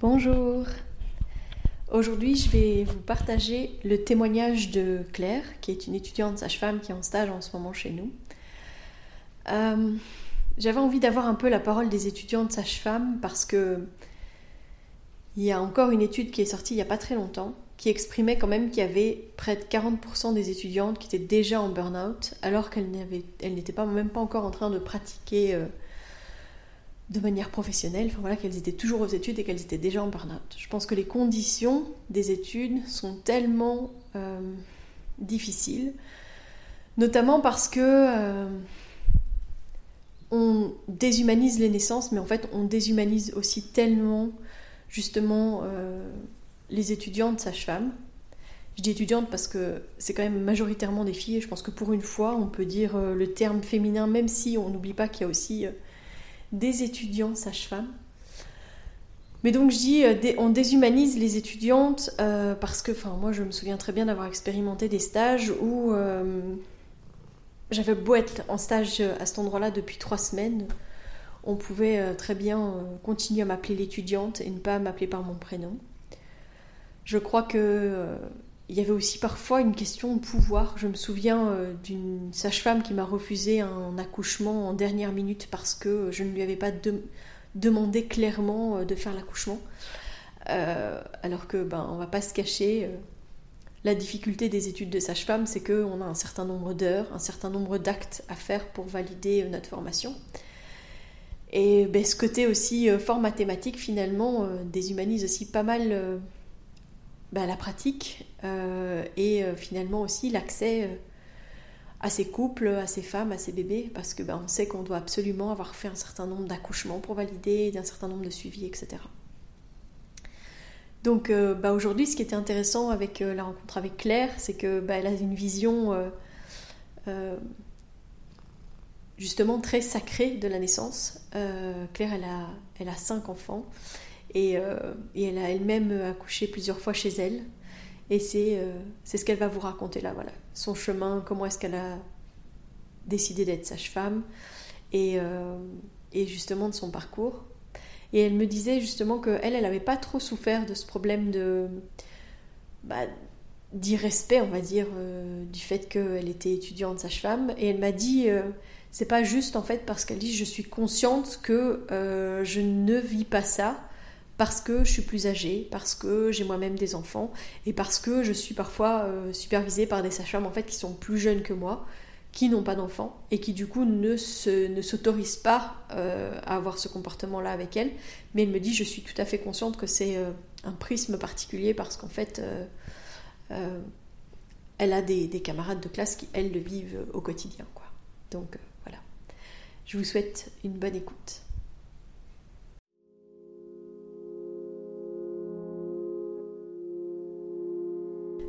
Bonjour. Aujourd'hui, je vais vous partager le témoignage de Claire, qui est une étudiante sage-femme qui est en stage en ce moment chez nous. Euh, j'avais envie d'avoir un peu la parole des étudiantes sage-femmes parce que il y a encore une étude qui est sortie il n'y a pas très longtemps qui exprimait quand même qu'il y avait près de 40% des étudiantes qui étaient déjà en burn-out alors qu'elles n'étaient pas, même pas encore en train de pratiquer euh, de manière professionnelle, voilà, qu'elles étaient toujours aux études et qu'elles étaient déjà en burn-out. Je pense que les conditions des études sont tellement euh, difficiles, notamment parce que euh, on déshumanise les naissances, mais en fait on déshumanise aussi tellement justement les étudiantes sages-femmes. Je dis étudiantes parce que c'est quand même majoritairement des filles et je pense que pour une fois on peut dire euh, le terme féminin même si on n'oublie pas qu'il y a aussi euh, des étudiants sages-femmes. Mais donc je dis, euh, on déshumanise les étudiantes parce que, enfin moi je me souviens très bien d'avoir expérimenté des stages où j'avais beau être en stage à cet endroit-là depuis trois semaines, on pouvait très bien continuer à m'appeler l'étudiante et ne pas m'appeler par mon prénom. Je crois que euh, il y avait aussi parfois une question de pouvoir. Je me souviens euh, d'une sage-femme qui m'a refusé un accouchement en dernière minute parce que je ne lui avais pas demandé clairement euh, de faire l'accouchement. alors que ben on va pas se cacher. la difficulté des études de sage-femme, c'est qu'on a un certain nombre d'heures, un certain nombre d'actes à faire pour valider notre formation. Et ben, ce côté aussi fort mathématique, finalement, déshumanise aussi pas mal bah, la pratique euh, et euh, finalement aussi l'accès euh, à ces couples, à ces femmes, à ces bébés, parce que bah, on sait qu'on doit absolument avoir fait un certain nombre d'accouchements pour valider, d'un certain nombre de suivis, etc. Donc bah, aujourd'hui, ce qui était intéressant avec la rencontre avec Claire, c'est que elle a une vision justement très sacrée de la naissance. Claire, elle a, elle a cinq enfants euh, et, elle a elle-même accouché plusieurs fois chez elle. Et euh, c'est ce qu'elle va vous raconter là, voilà. Son chemin, comment est-ce qu'elle a décidé d'être sage-femme et, euh, et, justement de son parcours. Et elle me disait justement qu'elle, elle n'avait pas trop souffert de ce problème de bah, d'irrespect, on va dire, du fait qu'elle était étudiante sage-femme. Et elle m'a dit, c'est pas juste en fait parce qu'elle dit, je suis consciente que je ne vis pas ça parce que je suis plus âgée, parce que j'ai moi-même des enfants et parce que je suis parfois euh, supervisée par des sages-femmes en fait qui sont plus jeunes que moi, qui n'ont pas d'enfants et qui du coup ne, se, ne s'autorisent pas euh, à avoir ce comportement-là avec elles. Mais elle me dit je suis tout à fait consciente que c'est euh, un prisme particulier parce qu'en fait elle a des, des, camarades de classe qui elles le vivent au quotidien. Quoi. Donc voilà. Je vous souhaite une bonne écoute.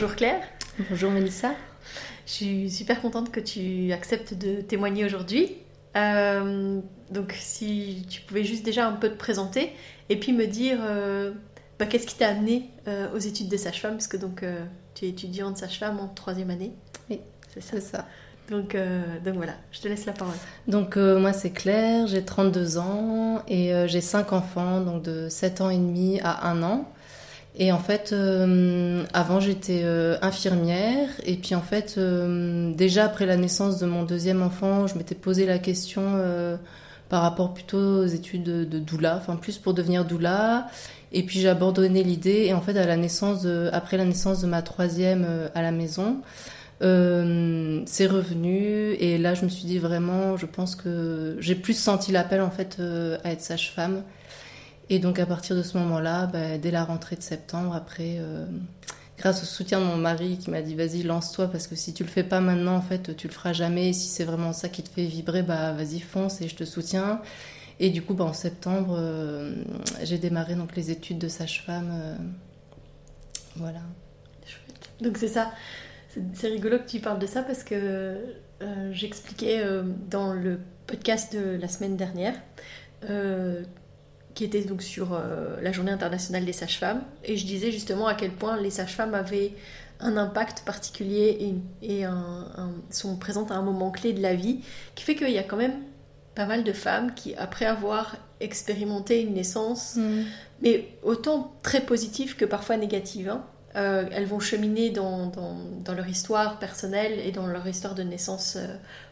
Bonjour Claire. Bonjour Melissa. Je suis super contente que tu acceptes de témoigner aujourd'hui. Euh, donc si tu pouvais juste déjà un peu te présenter et puis me dire euh, bah, qu'est-ce qui t'a amené euh, aux études de sage-femme, parce que donc tu es étudiante sage-femme en troisième année. Oui, c'est ça. ça. Donc, donc voilà, je te laisse la parole. Donc moi c'est Claire, j'ai 32 ans et j'ai 5 enfants, donc de 7 ans et demi à 1 an. Et en fait, euh, avant j'étais euh, infirmière et puis en fait, euh, déjà après la naissance de mon deuxième enfant, je m'étais posé la question par rapport plutôt aux études de, doula, enfin plus pour devenir doula. Et puis j'ai abandonné l'idée et en fait à la naissance, après la naissance de ma troisième à la maison, c'est revenu et là je me suis dit vraiment, je pense que j'ai plus senti l'appel en fait à être sage-femme. Et donc à partir de ce moment-là, bah, dès la rentrée de septembre, après, euh, grâce au soutien de mon mari qui m'a dit vas-y lance-toi parce que si tu le fais pas maintenant en fait tu le feras jamais. Et si c'est vraiment ça qui te fait vibrer, bah vas-y fonce et je te soutiens. Et du coup bah, en septembre j'ai démarré donc les études de sage-femme. voilà. Donc c'est ça. C'est rigolo que tu parles de ça parce que euh, j'expliquais euh, dans le podcast de la semaine dernière, euh, qui était donc sur la journée internationale des sages-femmes, et je disais justement à quel point les sages-femmes avaient un impact particulier et, sont présentes à un moment clé de la vie, qui fait qu'il y a quand même pas mal de femmes qui, après avoir expérimenté une naissance, mm. mais autant très positive que parfois négative, hein, euh, elles vont cheminer dans, leur histoire personnelle et dans leur histoire de naissance euh,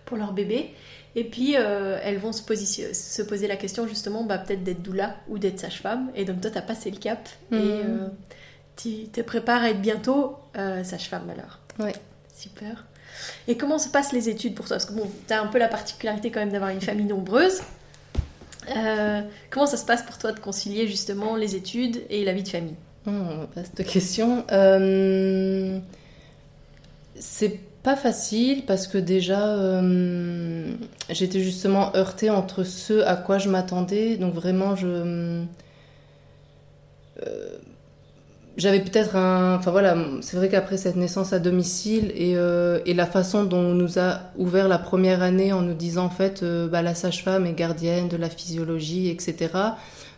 pour leur bébé. Et puis, euh, elles vont se, se, poser la question justement bah, peut-être d'être doula ou d'être sage-femme. Et donc, toi, tu as passé le cap et mhm. tu te prépares à être bientôt sage-femme alors. Oui. Super. Et comment se passent les études pour toi? Parce que bon, tu as un peu la particularité quand même d'avoir une famille nombreuse. comment ça se passe pour toi de concilier justement les études et la vie de famille? Oh, vaste question. Euh, c'est pas facile parce que déjà euh, j'étais justement heurtée entre ce à quoi je m'attendais. Donc vraiment, je. Euh, j'avais peut-être un. Enfin voilà, c'est vrai qu'après cette naissance à domicile et, et, la façon dont on nous a ouvert la première année en nous disant en fait bah, la sage-femme est gardienne de la physiologie, etc.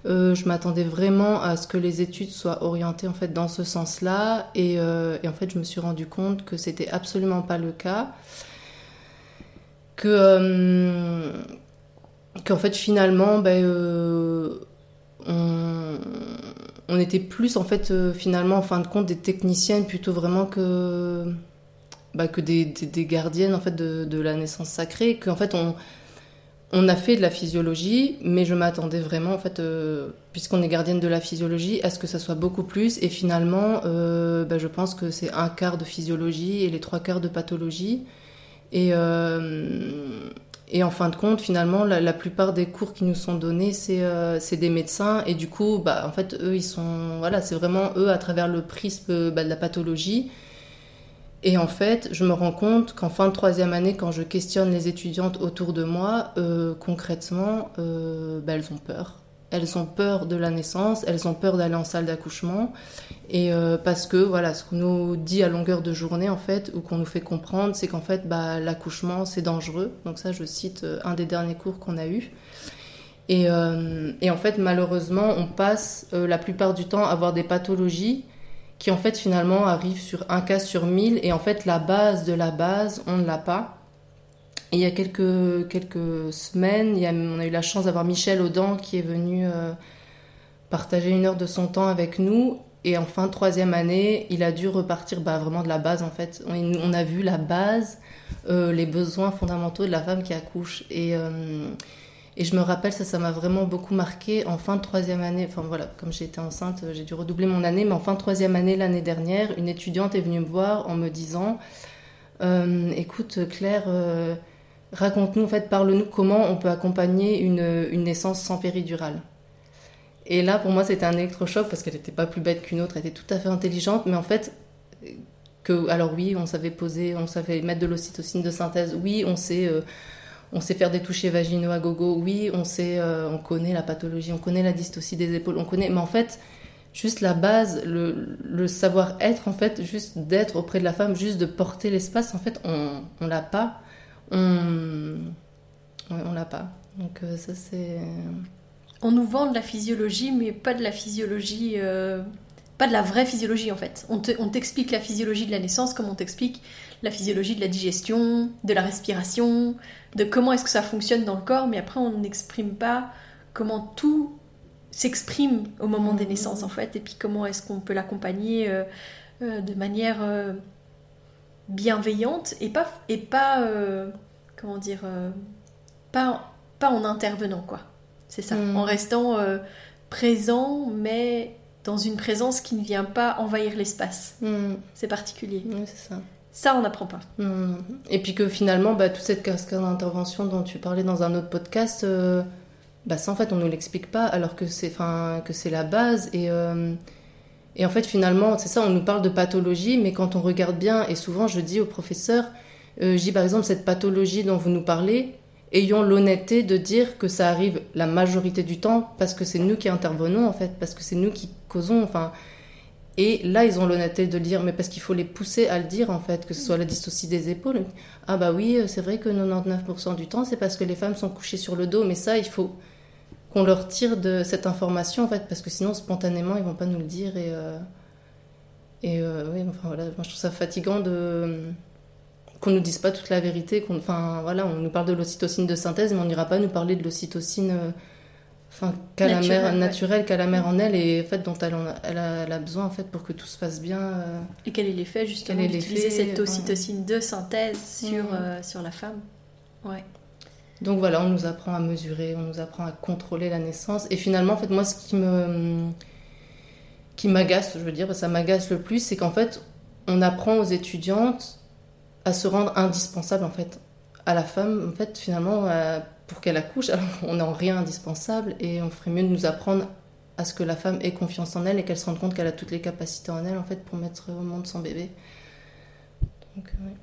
Euh, je m'attendais vraiment à ce que les études soient orientées en fait dans ce sens-là, et, euh, en fait je me suis rendu compte que c'était absolument pas le cas, que euh, qu'en fait finalement ben, on, était plus en fait finalement en fin de compte des techniciennes plutôt vraiment que bah, que des, gardiennes en fait de, la naissance sacrée, qu'en fait on on a fait de la physiologie, mais je m'attendais vraiment, en fait, euh, puisqu'on est gardienne de la physiologie, à ce que ça soit beaucoup plus. Et finalement, euh, bah, je pense que c'est un quart de physiologie et les trois quarts de pathologie. Et, euh, en fin de compte, finalement, la, plupart des cours qui nous sont donnés, c'est des médecins. Et du coup, bah, en fait, eux, ils sont. Voilà, c'est vraiment eux, à travers le prisme bah, de la pathologie et en fait, je me rends compte qu'en fin de troisième année, quand je questionne les étudiantes autour de moi, euh, concrètement, euh, bah, elles ont peur. Elles ont peur de la naissance, elles ont peur d'aller en salle d'accouchement. Et euh, parce que, voilà, ce qu'on nous dit à longueur de journée, en fait, ou qu'on nous fait comprendre, c'est qu'en fait, bah, l'accouchement, c'est dangereux. Donc ça, je cite un des derniers cours qu'on a eu. Et, et, en fait, malheureusement, on passe la plupart du temps à avoir des pathologies qui en fait finalement arrive sur un cas sur mille et en fait la base de la base on ne l'a pas. Il y a quelques, quelques semaines, on a eu la chance d'avoir Michel Audan qui est venu euh, partager une heure de son temps avec nous. Et en fin de troisième année, il a dû repartir bah, vraiment de la base en fait. On, on a vu la base, euh, les besoins fondamentaux de la femme qui accouche. Et, euh, et je me rappelle, ça, ça m'a vraiment beaucoup marqué. En fin de troisième année, enfin voilà, comme été enceinte, j'ai dû redoubler mon année, mais en fin de troisième année, l'année dernière, une étudiante est venue me voir en me disant euh, Écoute, Claire, euh, raconte-nous, en fait, parle-nous comment on peut accompagner une, une naissance sans péridurale. Et là, pour moi, c'était un électrochoc parce qu'elle n'était pas plus bête qu'une autre, elle était tout à fait intelligente, mais en fait, que, alors oui, on savait poser, on savait mettre de l'ocytocine de synthèse, oui, on sait. Euh, on sait faire des touchés vaginaux à gogo, oui, on sait, euh, on connaît la pathologie, on connaît la dystocie des épaules, on connaît, mais en fait, juste la base, le, savoir-être, en fait, juste d'être auprès de la femme, juste de porter l'espace, en fait, on, l'a pas, on, on l'a pas. Donc euh, ça c'est. On nous vend de la physiologie, mais pas de la physiologie. Euh, pas de la vraie physiologie en fait. On t'explique la physiologie de la naissance comme on t'explique la physiologie de la digestion, de la respiration, de comment est-ce que ça fonctionne dans le corps, mais après on n'exprime pas comment tout s'exprime au moment des naissances en fait, et puis comment est-ce qu'on peut l'accompagner euh, euh, de manière euh, bienveillante et pas, et pas comment dire, pas pas en intervenant, quoi. C'est ça. Mm. En restant présent, mais dans une présence qui ne vient pas envahir l'espace. Mm. C'est particulier. Oui, c'est ça. Ça, on n'apprend pas. Mm. Et puis que finalement, bah, toute cette cascade d'intervention dont tu parlais dans un autre podcast, euh, bah, ça en fait on nous l'explique pas, alors que c'est, que c'est la base. Et, euh, et en fait finalement, c'est ça, on nous parle de pathologie, mais quand on regarde bien, et souvent je dis aux professeurs, euh, je dis par exemple cette pathologie dont vous nous parlez, ayons l'honnêteté de dire que ça arrive la majorité du temps parce que c'est nous qui intervenons en fait, parce que c'est nous qui causons. Enfin, et là, ils ont l'honnêteté de le dire, mais parce qu'il faut les pousser à le dire, en fait, que ce soit la dystocie des épaules. Ah bah oui, euh, c'est vrai que 99% du temps, c'est parce que les femmes sont couchées sur le dos, mais ça, il faut qu'on leur tire de cette information, en fait, parce que sinon, spontanément, ils vont pas nous le dire. Et, euh, et euh, oui, enfin voilà, moi, je trouve ça fatigant de qu'on nous dise pas toute la vérité. Qu'on, enfin voilà, on nous parle de l'ocytocine de synthèse, mais on n'ira pas nous parler de l'ocytocine... euh, Enfin, qu'a la Naturelle, mère naturelle, qu'a la mère en elle et en fait dont elle, en a, elle, a, elle a besoin en fait pour que tout se passe bien. euh. Et quel est l'effet, justement, d'utiliser l'effet, cette ocytocine de synthèse sur, Mm. euh, sur la femme? Ouais. Donc voilà, on nous apprend à mesurer, on nous apprend à contrôler la naissance. Et finalement, en fait, moi, ce qui me qui m'agace, je veux dire, ça m'agace le plus, c'est qu'en fait, on apprend aux étudiantes à se rendre indispensables en fait à la femme, en fait, finalement, euh, pour qu'elle accouche. Alors, on n'est en rien indispensable et on ferait mieux de nous apprendre à ce que la femme ait confiance en elle et qu'elle se rende compte qu'elle a toutes les capacités en elle en fait pour mettre au monde son bébé. Donc, ouais.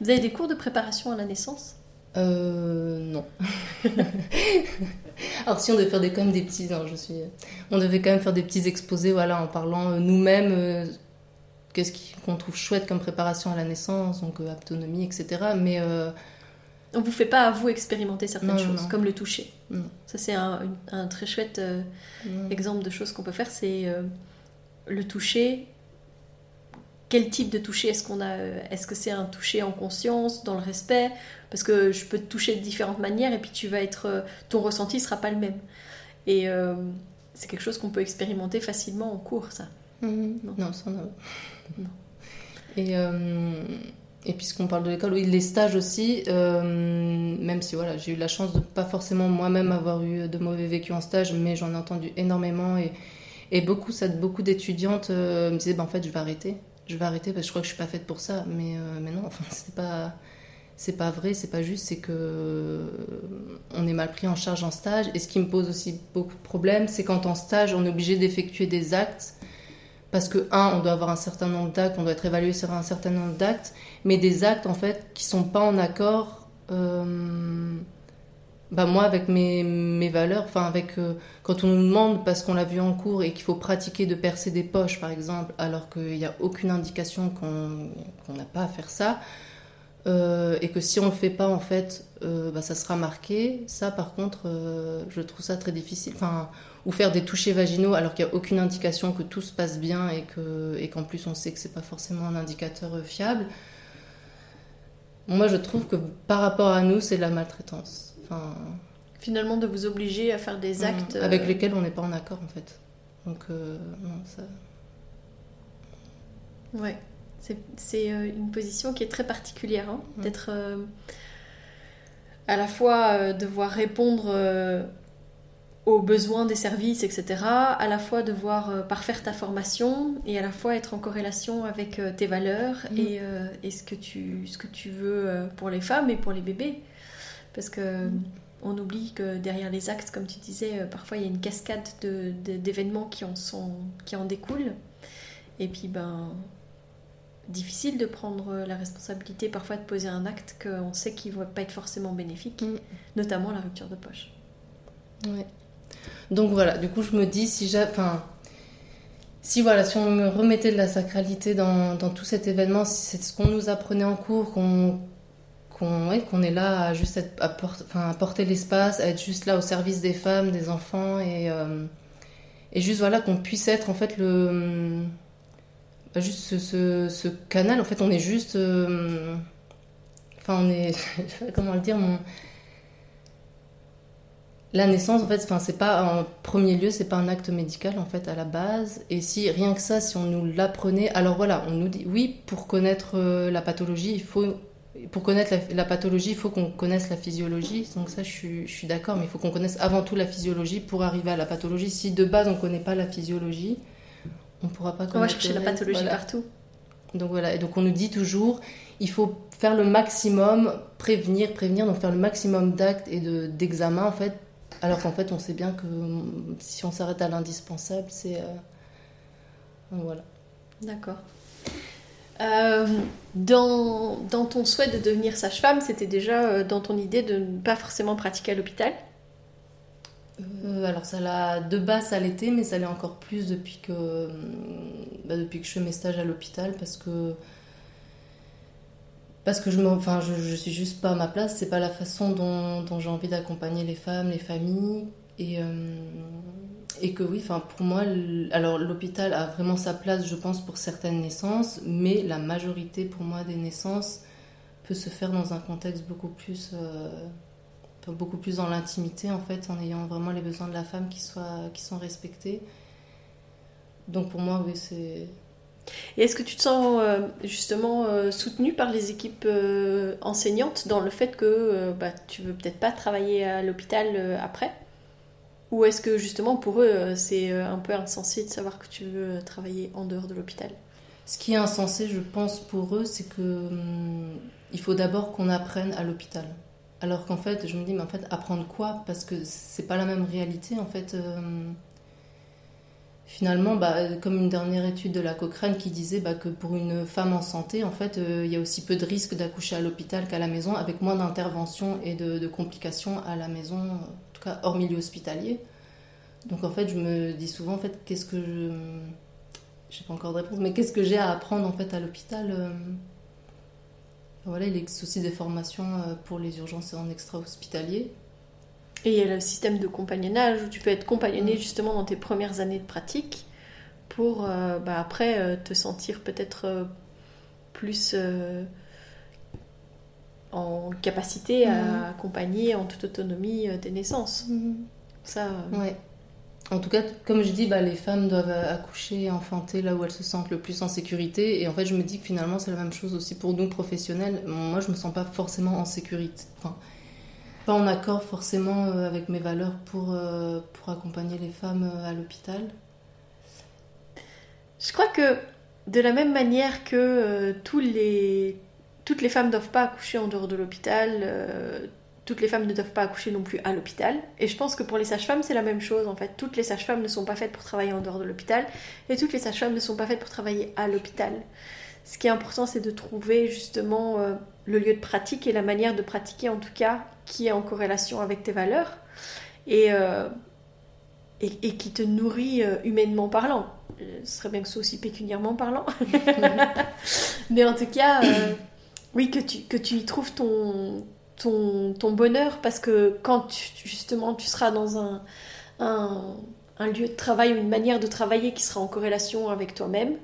Vous avez des cours de préparation à la naissance? Euh, non. Alors si on devait faire des, quand même des petits, non, je suis, on devait quand même faire des petits exposés, voilà, en parlant euh, nous-mêmes, euh, qu'est-ce qu'on trouve chouette comme préparation à la naissance, donc euh, autonomie, etc. Mais euh, On vous fait pas à vous expérimenter certaines Non, choses, non. comme le toucher. Non. Ça, c'est un, très chouette euh, exemple de choses qu'on peut faire, c'est euh, le toucher. Quel type de toucher est-ce qu'on a Est-ce que c'est un toucher en conscience, dans le respect? Parce que je peux te toucher de différentes manières et puis tu vas être, ton ressenti sera pas le même. Et c'est quelque chose qu'on peut expérimenter facilement en cours, ça. Mhm. Non. Non, ça Non. Et, euh, et puisqu'on parle de l'école, oui, les stages aussi, euh, même si voilà, j'ai eu la chance de pas forcément moi-même avoir eu de mauvais vécus en stage, mais j'en ai entendu énormément et, beaucoup, beaucoup d'étudiantes euh, me disaient, bah, en fait, je vais arrêter. Je vais arrêter parce que je crois que je suis pas faite pour ça. Mais, non, enfin, c'est pas, c'est pas vrai, c'est pas juste, c'est que on est mal pris en charge en stage. Et ce qui me pose aussi beaucoup de problèmes, c'est quand en stage, on est obligé d'effectuer des actes parce que, un, on doit avoir un certain nombre d'actes, on doit être évalué sur un certain nombre d'actes, mais des actes, en fait, qui sont pas en accord, euh, bah, moi, avec mes, mes valeurs, enfin, avec, euh, quand on nous demande, parce qu'on l'a vu en cours, et qu'il faut pratiquer de percer des poches, par exemple, alors qu'il n'y a aucune indication qu'on n'a pas à faire ça, euh, et que si on le fait pas, en fait, bah, ça sera marqué, ça, par contre, je trouve ça très difficile. Enfin, ou faire des touchés vaginaux alors qu'il n'y a aucune indication que tout se passe bien et que et qu'en plus on sait que c'est pas forcément un indicateur euh, fiable. Moi, je trouve que par rapport à nous, c'est de la maltraitance. Enfin, Finalement, de vous obliger à faire des actes. mm, avec euh, lesquels on n'est pas en accord en fait. Donc euh, non, ça. Ouais, c'est une position qui est très particulière, hein, Mm. d'être euh, à la fois euh, devoir répondre aux besoins des services, etc., à la fois devoir euh, parfaire ta formation et à la fois être en corrélation avec euh, tes valeurs Mm. et, euh, et ce, que tu, ce que tu veux euh, pour les femmes et pour les bébés. Parce que Mm. on oublie que derrière les actes, comme tu disais, parfois il y a une cascade de- de- d'événements qui, en sont, qui en découlent. Et puis, ben, difficile de prendre la responsabilité parfois de poser un acte qu'on sait qu'il ne va pas être forcément bénéfique, Mm. notamment la rupture de poche. Ouais. Donc voilà, du coup je me dis si j'ai, enfin, si voilà, si on me remettait de la sacralité dans, tout cet événement, si c'est ce qu'on nous apprenait en cours, qu'on est là à juste à, porter l'espace, à être juste là au service des femmes, des enfants et euh, et juste qu'on puisse être en fait le bah, juste ce, canal. En fait, on est juste, euh, enfin on est, comment le dire, la naissance, en fait, enfin, c'est pas en premier lieu, c'est pas un acte médical en fait à la base. Et si rien que ça, si on nous l'apprenait, alors voilà, on nous dit oui, pour connaître euh, la pathologie, il faut pour connaître la, pathologie, il faut qu'on connaisse la physiologie. Donc ça, je suis, je suis d'accord, mais il faut qu'on connaisse avant tout la physiologie pour arriver à la pathologie. Si de base on ne connaît pas la physiologie, on ne pourra pas connaître. On va chercher la pathologie partout. Donc voilà, et donc on nous dit toujours, il faut faire le maximum, prévenir, prévenir, donc faire le maximum d'actes et d'examens en fait, alors qu'en fait on sait bien que si on s'arrête à l'indispensable, c'est... Euh, voilà. D'accord. Euh, dans, dans, ton souhait de devenir sage-femme, c'était déjà euh, dans ton idée de ne pas forcément pratiquer à l'hôpital? Euh, alors ça l'a de base ça l'était mais ça l'est encore plus depuis que bah, depuis que je fais mes stages à l'hôpital parce que parce que je enfin je, suis juste pas à ma place c'est pas la façon dont, j'ai envie d'accompagner les femmes les familles et et que oui, enfin pour moi, alors l'hôpital a vraiment sa place, je pense, pour certaines naissances, mais la majorité pour moi des naissances peut se faire dans un contexte beaucoup plus, euh, beaucoup plus dans l'intimité en fait, en ayant vraiment les besoins de la femme qui soient, qui sont respectés. Donc pour moi, oui, c'est. Et est-ce que tu te sens euh, justement euh, soutenue par les équipes enseignantes dans le fait que bah, tu veux peut-être pas travailler à l'hôpital après? Ou est-ce que justement pour eux euh, c'est euh, un peu insensé de savoir que tu veux euh, travailler en dehors de l'hôpital? Ce qui est insensé, je pense, pour eux, c'est que hum, il faut d'abord qu'on apprenne à l'hôpital. Alors qu'en fait, je me dis, mais en fait, apprendre quoi? Parce que c'est pas la même réalité. En fait, finalement, bah, comme une dernière étude de la Cochrane qui disait bah, que pour une femme en santé, en fait, il y a aussi peu de risques d'accoucher à l'hôpital qu'à la maison, avec moins d'interventions et de, complications à la maison hors milieu hospitalier. Donc en fait, je me dis souvent, en fait, qu'est-ce que je... Je pas encore de réponse, mais qu'est-ce que j'ai à apprendre en fait à l'hôpital euh? Voilà, il existe aussi des formations euh, pour les urgences en extra-hospitalier. Et il y a le système de compagnonnage où tu peux être compagnonné mm. justement dans tes premières années de pratique pour euh, bah, après te sentir peut-être plus en capacité à mhm. accompagner en toute autonomie euh, des naissances. Mhm. Ça. Euh, ouais. En tout cas, comme je dis, bah, les femmes doivent accoucher, enfanter là où elles se sentent le plus en sécurité. Et en fait, je me dis que finalement, c'est la même chose aussi pour nous professionnels. Moi, je me sens pas forcément en sécurité. Enfin, pas en accord forcément euh, avec mes valeurs pour, pour accompagner les femmes à l'hôpital. Je crois que de la même manière que tous les toutes les femmes ne doivent pas accoucher en dehors de l'hôpital, euh, toutes les femmes ne doivent pas accoucher non plus à l'hôpital. Et je pense que pour les sages-femmes, c'est la même chose en fait. Toutes les sages-femmes ne sont pas faites pour travailler en dehors de l'hôpital et toutes les sages-femmes ne sont pas faites pour travailler à l'hôpital. Ce qui est important, c'est de trouver justement euh, le lieu de pratique et la manière de pratiquer en tout cas qui est en corrélation avec tes valeurs et, euh, et, qui te nourrit humainement parlant. Ce serait bien que ce soit aussi pécuniairement parlant. Mais en tout cas oui, que tu, que tu y trouves ton, ton, ton bonheur parce que quand justement tu seras dans un, un, lieu de travail ou une manière de travailler qui sera en corrélation avec toi-même,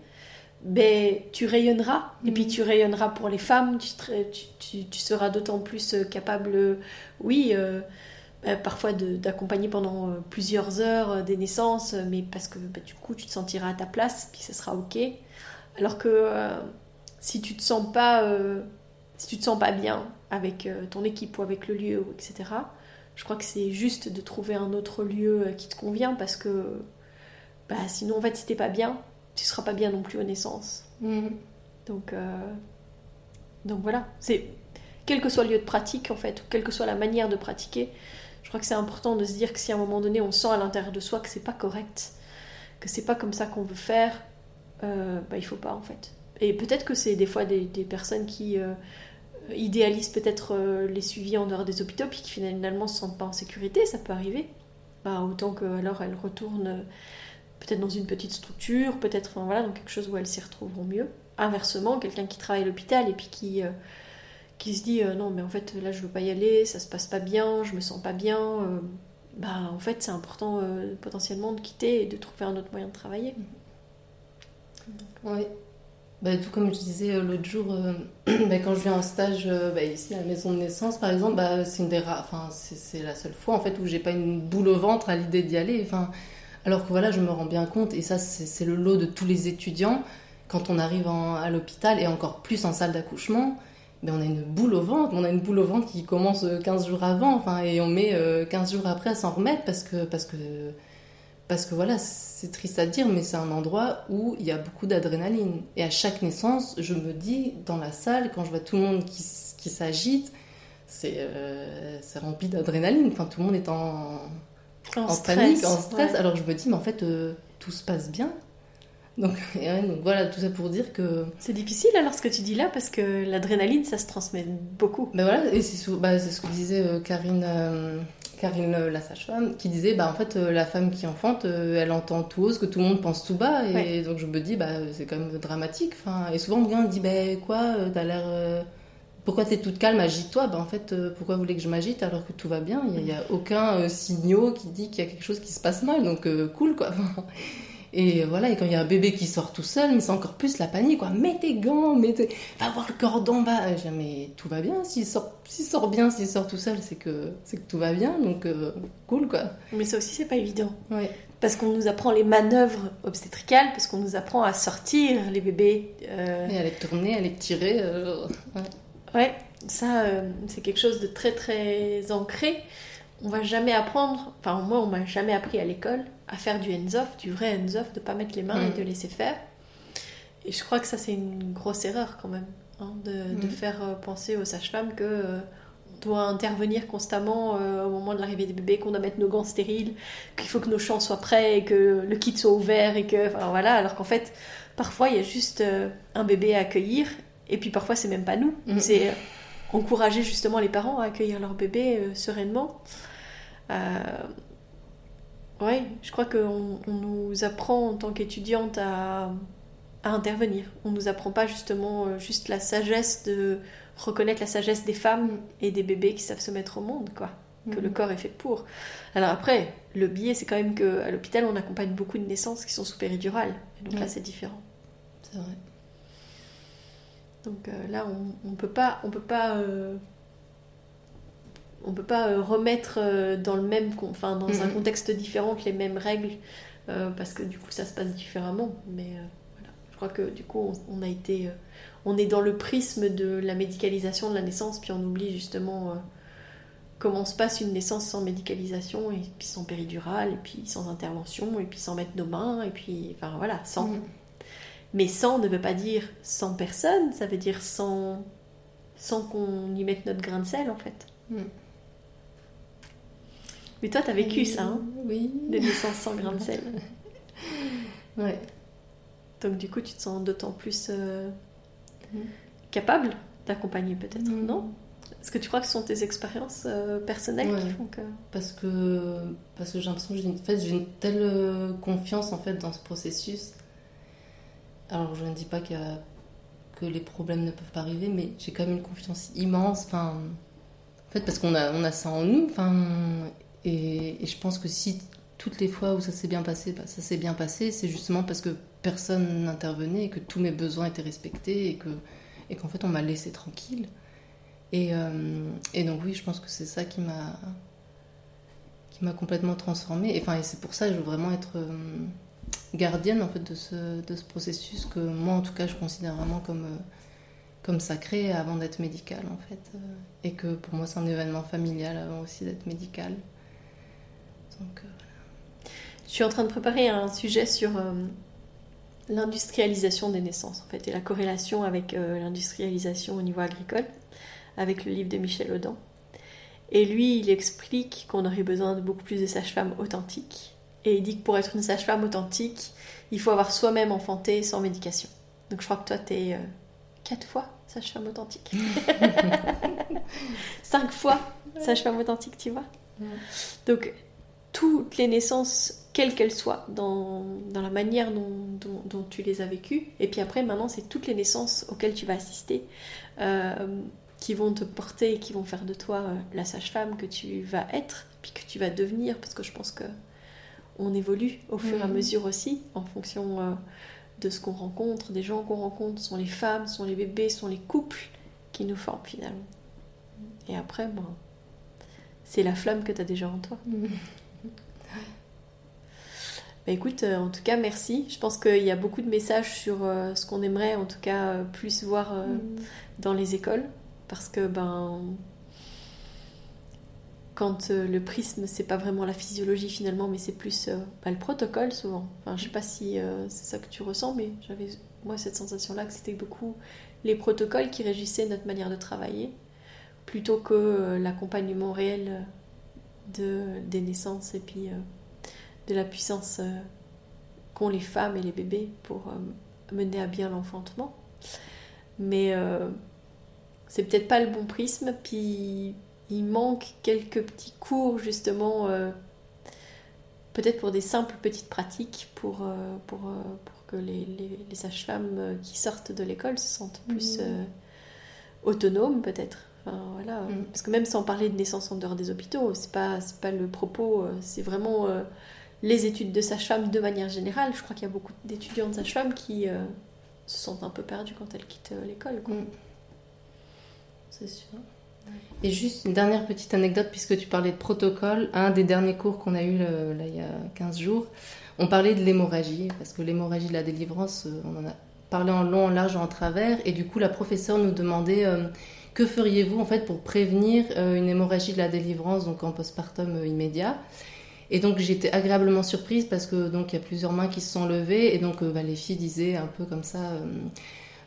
ben, tu rayonneras. Et puis mm. tu rayonneras pour les femmes, tu, tu, tu seras d'autant plus euh, capable, oui, euh, ben, parfois d'accompagner pendant euh, plusieurs heures des naissances, mais parce que ben, du coup tu te sentiras à ta place, puis ce sera ok. Alors que si tu te sens pas si tu te sens pas bien avec euh, ton équipe ou avec le lieu, etc., je crois que c'est juste de trouver un autre lieu euh, qui te convient parce que bah, sinon, en fait, si t'es pas bien, tu seras pas bien non plus aux naissances. Mm. Donc, euh, donc voilà, c'est quel que soit le lieu de pratique en fait, ou quelle que soit la manière de pratiquer, je crois que c'est important de se dire que si à un moment donné on sent à l'intérieur de soi que c'est pas correct, que c'est pas comme ça qu'on veut faire, bah il faut pas en fait. Et peut-être que c'est des fois des, des personnes qui idéalisent peut-être euh, les suivis en dehors des hôpitaux puis qui finalement se sentent pas en sécurité, ça peut arriver. Bah, autant que alors elles retournent euh, peut-être dans une petite structure, peut-être voilà, dans quelque chose où elles s'y retrouveront mieux. Inversement, quelqu'un qui travaille à l'hôpital et puis qui, euh, qui se dit non mais en fait là je veux pas y aller, ça se passe pas bien, je me sens pas bien, bah en fait c'est important potentiellement de quitter et de trouver un autre moyen de travailler. Oui. Bah, tout comme je disais euh, l'autre jour, euh, bah, quand je viens en stage euh, bah, ici à la maison de naissance, par exemple, c'est une la seule fois en fait où j'ai pas une boule au ventre à l'idée d'y aller. Alors que voilà, je me rends bien compte, et ça c'est le lot de tous les étudiants quand on arrive à l'hôpital et encore plus en salle d'accouchement, ben on a une boule au ventre, on a une boule au ventre qui commence 15 jours avant, enfin, et on met 15 jours après à s'en remettre parce que, parce que, parce que voilà, c'est triste à dire, mais c'est un endroit où il y a beaucoup d'adrénaline. Et à chaque naissance, je me dis, dans la salle, quand je vois tout le monde qui, s'agite, c'est rempli d'adrénaline. Enfin, tout le monde est en, en, panique, en stress. Alors je me dis, mais en fait, tout se passe bien. Donc, voilà, tout ça pour dire que. C'est difficile alors ce que tu dis là parce que l'adrénaline ça se transmet beaucoup. Ben voilà, et c'est bah, ce que disait euh, Karine, euh, Karine euh, la sage-femme, qui disait bah en fait la femme qui enfante, elle entend tout haut ce que tout le monde pense tout bas et donc je me dis bah c'est quand même dramatique. Enfin, et souvent on me dit bah quoi, t'as l'air. Pourquoi t'es toute calme, agite-toi Bah en fait, pourquoi vous voulez que je m'agite alors que tout va bien? Il n'y a, a, aucun signaux qui dit qu'il y a quelque chose qui se passe mal, donc cool quoi. Et voilà, et quand il y a un bébé qui sort tout seul, mais c'est encore plus la panique, quoi. Mets tes gants, mets tes... va voir le cordon, va. Mais tout va bien, s'il sort, s'il sort bien, s'il sort tout seul, c'est que, c'est que tout va bien, donc euh, cool, quoi. Mais ça aussi, c'est pas évident. Ouais. Parce qu'on nous apprend les manœuvres obstétricales, parce qu'on nous apprend à sortir les bébés. Euh... Et à les tourner, à les tirer. Euh... Ouais. Ouais. ça, euh, c'est quelque chose de très, très ancré. On va jamais apprendre, enfin, moi, on m'a jamais appris à l'école à faire du hands-off, du vrai hands-off, de pas mettre les mains et mm. de laisser faire. Et je crois que ça, c'est une grosse erreur quand même, hein, de, de, mm. faire euh, penser aux sages-femmes que euh, on doit intervenir constamment euh, au moment de l'arrivée des bébés, qu'on doit mettre nos gants stériles, qu'il faut que nos champs soient prêts et que le kit soit ouvert et que, enfin voilà, alors qu'en fait, parfois il y a juste un bébé à accueillir et puis parfois c'est même pas nous, mm. c'est encourager justement les parents à accueillir leur bébé sereinement. Oui, je crois qu'on on nous apprend en tant qu'étudiante à, à, intervenir. On nous apprend pas justement euh, juste la sagesse de reconnaître la sagesse des femmes et des bébés qui savent se mettre au monde, quoi. Que le corps est fait pour. Alors après, le biais, c'est quand même qu'à l'hôpital, on accompagne beaucoup de naissances qui sont sous péridurale. donc là, c'est différent. C'est vrai. Donc euh, là, on ne peut pas, on peut pas euh, on peut pas euh, remettre dans le même, enfin dans un contexte différent que les mêmes règles, parce que du coup ça se passe différemment. Mais voilà, je crois que du coup on, a été, on est dans le prisme de la médicalisation de la naissance, puis on oublie justement comment se passe une naissance sans médicalisation et puis sans péridurale et puis sans intervention et puis sans mettre nos mains et puis enfin voilà sans. Mm. Mais sans ne veut pas dire sans personne, ça veut dire sans sans qu'on y mette notre grain de sel en fait. Mm. Mais toi, t'as vécu ça, hein Oui. Des naissances sans grain de sel. ouais. Donc du coup, tu te sens d'autant plus euh, mm. capable d'accompagner peut-être, mm. non? Est-ce que tu crois que ce sont tes expériences euh, personnelles qui font que... Parce que, parce que j'ai l'impression que j'ai une, fait, une telle euh, confiance en fait dans ce processus. Alors je ne dis pas que les problèmes ne peuvent pas arriver, mais j'ai quand même une confiance immense. Enfin, en fait, parce qu'on a, on a ça en nous. Enfin, et, je pense que si toutes les fois où ça s'est bien passé, bah, ça s'est bien passé, c'est justement parce que personne n'intervenait et que tous mes besoins étaient respectés et que et qu'en fait on m'a laissé tranquille. Et, euh, et, donc oui, je pense que c'est ça qui m'a qui m'a complètement transformée. Et, enfin, et c'est pour ça que je veux vraiment être euh, gardienne en fait de ce, de ce processus que moi en tout cas je considère vraiment comme euh, comme sacré avant d'être médical en fait. et que pour moi c'est un événement familial avant aussi d'être médical. Euh, Je suis en train de préparer un sujet sur euh, l'industrialisation des naissances, en fait, et la corrélation avec euh, l'industrialisation au niveau agricole, avec le livre de Michel Audin. Et lui, il explique qu'on aurait besoin de beaucoup plus de sages-femmes authentiques. Et il dit que pour être une sage-femme authentique, il faut avoir soi-même enfanté sans médication. Donc je crois que toi, tu es quatre fois sage-femme authentique. Cinq fois sage-femme authentique, tu vois. Donc toutes les naissances, quelles qu'elles soient, dans, dans, la manière dont, dont, tu les as vécues. Et puis après, maintenant, c'est toutes les naissances auxquelles tu vas assister euh, qui vont te porter et qui vont faire de toi euh, la sage-femme que tu vas être, puis que tu vas devenir, parce que je pense que on évolue au fur et à mhm. mesure aussi, en fonction euh, de ce qu'on rencontre, des gens qu'on rencontre, sont les femmes, sont les bébés, sont les couples qui nous forment finalement. Et après, bon, c'est la flamme que tu as déjà en toi. Mhm. Bah, écoute, euh, en tout cas, merci. Je pense qu'il y a beaucoup de messages sur euh, ce qu'on aimerait, en tout cas, euh, plus voir mm. dans les écoles. parce que ben quand euh, le prisme c'est pas vraiment la physiologie finalement mais c'est plus euh, bah, le protocole souvent. Enfin je sais pas si euh, c'est ça que tu ressens mais j'avais moi cette sensation là que c'était beaucoup les protocoles qui régissaient notre manière de travailler plutôt que l'accompagnement réel de, des naissances et puis de la puissance qu'ont les femmes et les bébés pour mener à bien l'enfantement. Mais c'est peut-être pas le bon prisme puis il manque quelques petits cours justement, euh, peut-être pour des simples petites pratiques, pour, euh, pour, euh, pour que les, les, sages-femmes qui sortent de l'école se sentent plus mmh. autonomes peut-être. Enfin, voilà. Mmh. Parce que même sans parler de naissance en dehors des hôpitaux, c'est pas, pas le propos, c'est vraiment les études de sage-femme de manière générale. Je crois qu'il y a beaucoup d'étudiants de sage-femme qui se sentent un peu perdus quand elles quittent l'école. Mmh. C'est sûr. Et juste une dernière petite anecdote, puisque tu parlais de protocole. Un des derniers cours qu'on a eu là, il y a 15 jours, on parlait de l'hémorragie, parce que l'hémorragie de la délivrance, euh, on en a parlé en long, en large, en travers. Et du coup, la professeure nous demandait euh, que feriez-vous en fait pour prévenir euh, une hémorragie de la délivrance, donc en postpartum immédiat. Et donc j'étais agréablement surprise parce que donc il y a plusieurs mains qui se sont levées et donc bah, les filles disaient un peu comme ça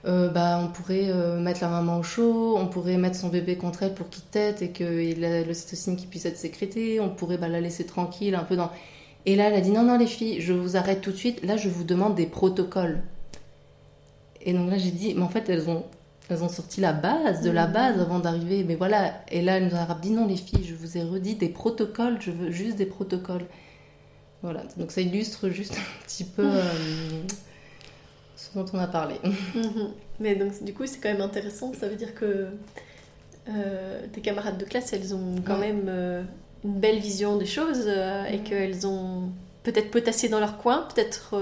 euh, bah, on pourrait euh, mettre la maman au chaud, on pourrait mettre son bébé contre elle pour qu'il tète et que l'ocytocine qui puisse être sécrétée, on pourrait bah, la laisser tranquille un peu dans... Et là, elle a dit non, non, les filles, je vous arrête tout de suite, là, je vous demande des protocoles. Et donc là, j'ai dit, mais en fait, elles ont, elles ont sorti la base, de la mmh. base avant d'arriver. Mais voilà, et là, elle nous a dit non, les filles, je vous ai redit des protocoles, je veux juste des protocoles. Voilà, donc ça illustre juste un petit peu. Euh, dont on a parlé. Mhm. Mais donc, du coup, c'est quand même intéressant. Ça veut dire que euh, tes camarades de classe, elles ont quand même euh, une belle vision des choses euh, et qu'elles ont peut-être potassé dans leur coin, peut-être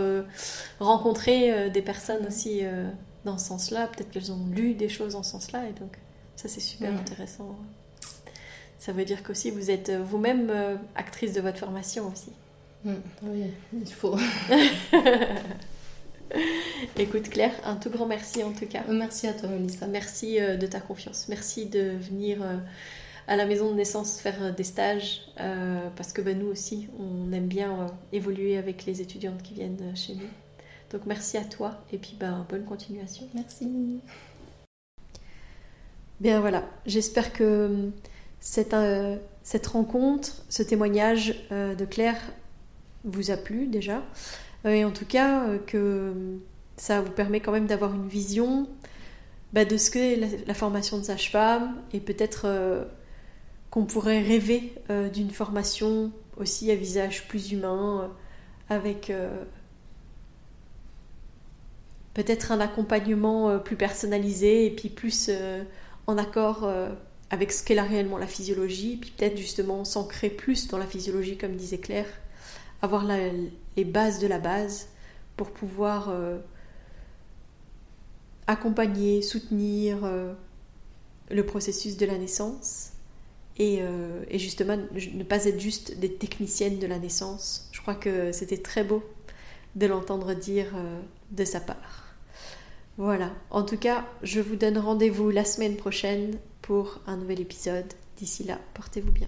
rencontré des personnes aussi dans ce sens-là, peut-être qu'elles ont lu des choses dans ce sens-là. Et donc, ça, c'est super intéressant. Ça veut dire qu'aussi, vous êtes vous-même actrice de votre formation aussi. Oui, il faut. Écoute Claire, un tout grand merci en tout cas. Merci à toi Melissa. Merci euh, de ta confiance. Merci de venir euh, à la maison de naissance faire euh, des stages parce que ben, nous aussi on aime bien évoluer avec les étudiantes qui viennent chez nous. Donc merci à toi et puis ben, bonne continuation. Merci. Bien voilà, j'espère que cette, cette rencontre, ce témoignage de Claire vous a plu déjà. Euh, et en tout cas, euh, que ça vous permet quand même d'avoir une vision bah, de ce qu'est la, formation de sage-femme et peut-être euh, qu'on pourrait rêver d'une formation aussi à visage plus humain, avec peut-être un accompagnement plus personnalisé et puis plus en accord avec ce qu'est réellement la physiologie, puis peut-être justement s'ancrer plus dans la physiologie comme disait Claire avoir les bases de la base pour pouvoir euh, accompagner, soutenir euh, le processus de la naissance et, euh, et, justement ne pas être juste des techniciennes de la naissance. Je crois que c'était très beau de l'entendre dire de sa part. Voilà, en tout cas, je vous donne rendez-vous la semaine prochaine pour un nouvel épisode. D'ici là, portez-vous bien.